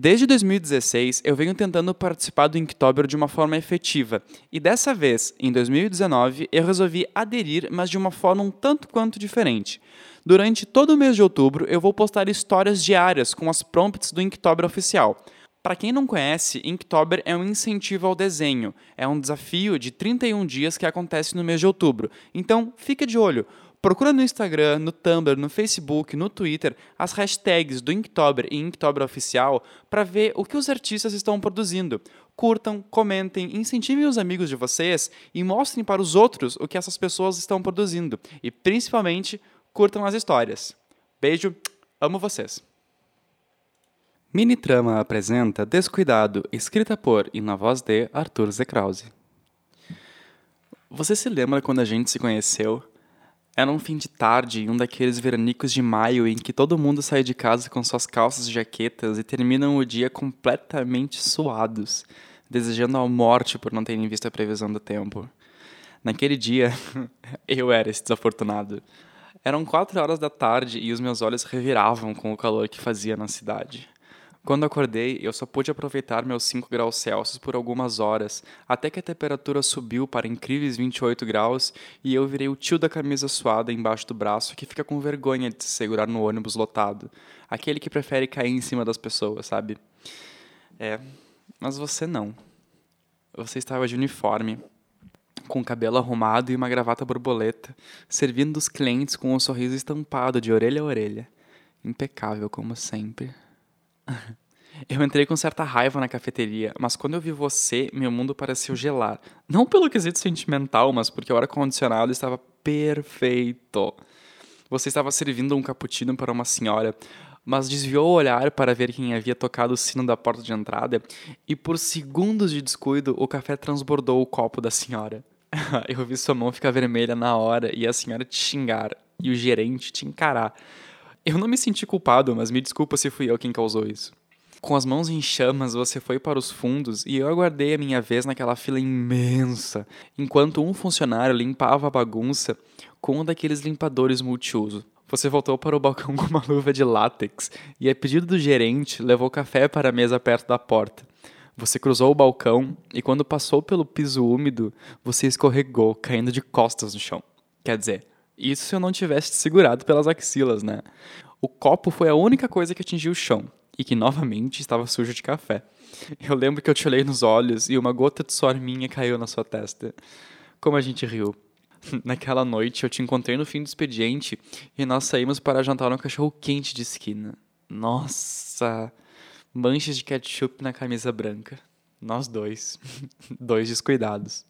Desde 2016, eu venho tentando participar do Inktober de uma forma efetiva, e dessa vez, em 2019, eu resolvi aderir, mas de uma forma um tanto quanto diferente. Durante todo o mês de outubro, eu vou postar histórias diárias com as prompts do Inktober oficial. Para quem não conhece, Inktober é um incentivo ao desenho. É um desafio de 31 dias que acontece no mês de outubro. Então, fica de olho. Procura no Instagram, no Tumblr, no Facebook, no Twitter as hashtags do Inktober e Inktober Oficial para ver o que os artistas estão produzindo. Curtam, comentem, incentivem os amigos de vocês e mostrem para os outros o que essas pessoas estão produzindo. E principalmente, curtam as histórias. Beijo, amo vocês. Mini Trama apresenta Descuidado, escrita por e na voz de Arthur Z. Krause. Você se lembra quando a gente se conheceu? Era um fim de tarde, um daqueles veranicos de maio em que todo mundo sai de casa com suas calças e jaquetas e terminam o dia completamente suados, desejando a morte por não terem visto a previsão do tempo. Naquele dia, eu era esse desafortunado. Eram quatro horas da tarde e os meus olhos reviravam com o calor que fazia na cidade. Quando acordei, eu só pude aproveitar meus 5 graus Celsius por algumas horas, até que a temperatura subiu para incríveis 28 graus e eu virei o tio da camisa suada embaixo do braço que fica com vergonha de se segurar no ônibus lotado. Aquele que prefere cair em cima das pessoas, sabe? É, mas você não. Você estava de uniforme, com o cabelo arrumado e uma gravata borboleta, servindo os clientes com um sorriso estampado de orelha a orelha. Impecável como sempre. Eu entrei com certa raiva na cafeteria, mas quando eu vi você, meu mundo pareceu gelar. Não pelo quesito sentimental, mas porque o ar-condicionado estava perfeito. Você estava servindo um cappuccino para uma senhora, mas desviou o olhar para ver quem havia tocado o sino da porta de entrada e, por segundos de descuido, o café transbordou o copo da senhora. eu vi sua mão ficar vermelha na hora e a senhora te xingar e o gerente te encarar. Eu não me senti culpado, mas me desculpa se fui eu quem causou isso. Com as mãos em chamas, você foi para os fundos e eu aguardei a minha vez naquela fila imensa, enquanto um funcionário limpava a bagunça com um daqueles limpadores multiuso. Você voltou para o balcão com uma luva de látex e, a pedido do gerente, levou café para a mesa perto da porta. Você cruzou o balcão e, quando passou pelo piso úmido, você escorregou, caindo de costas no chão. Quer dizer, isso se eu não tivesse segurado pelas axilas, né? O copo foi a única coisa que atingiu o chão e que novamente estava sujo de café. Eu lembro que eu te olhei nos olhos e uma gota de suor minha caiu na sua testa. Como a gente riu. Naquela noite eu te encontrei no fim do expediente e nós saímos para jantar no cachorro quente de esquina. Nossa! Manchas de ketchup na camisa branca. Nós dois. dois descuidados.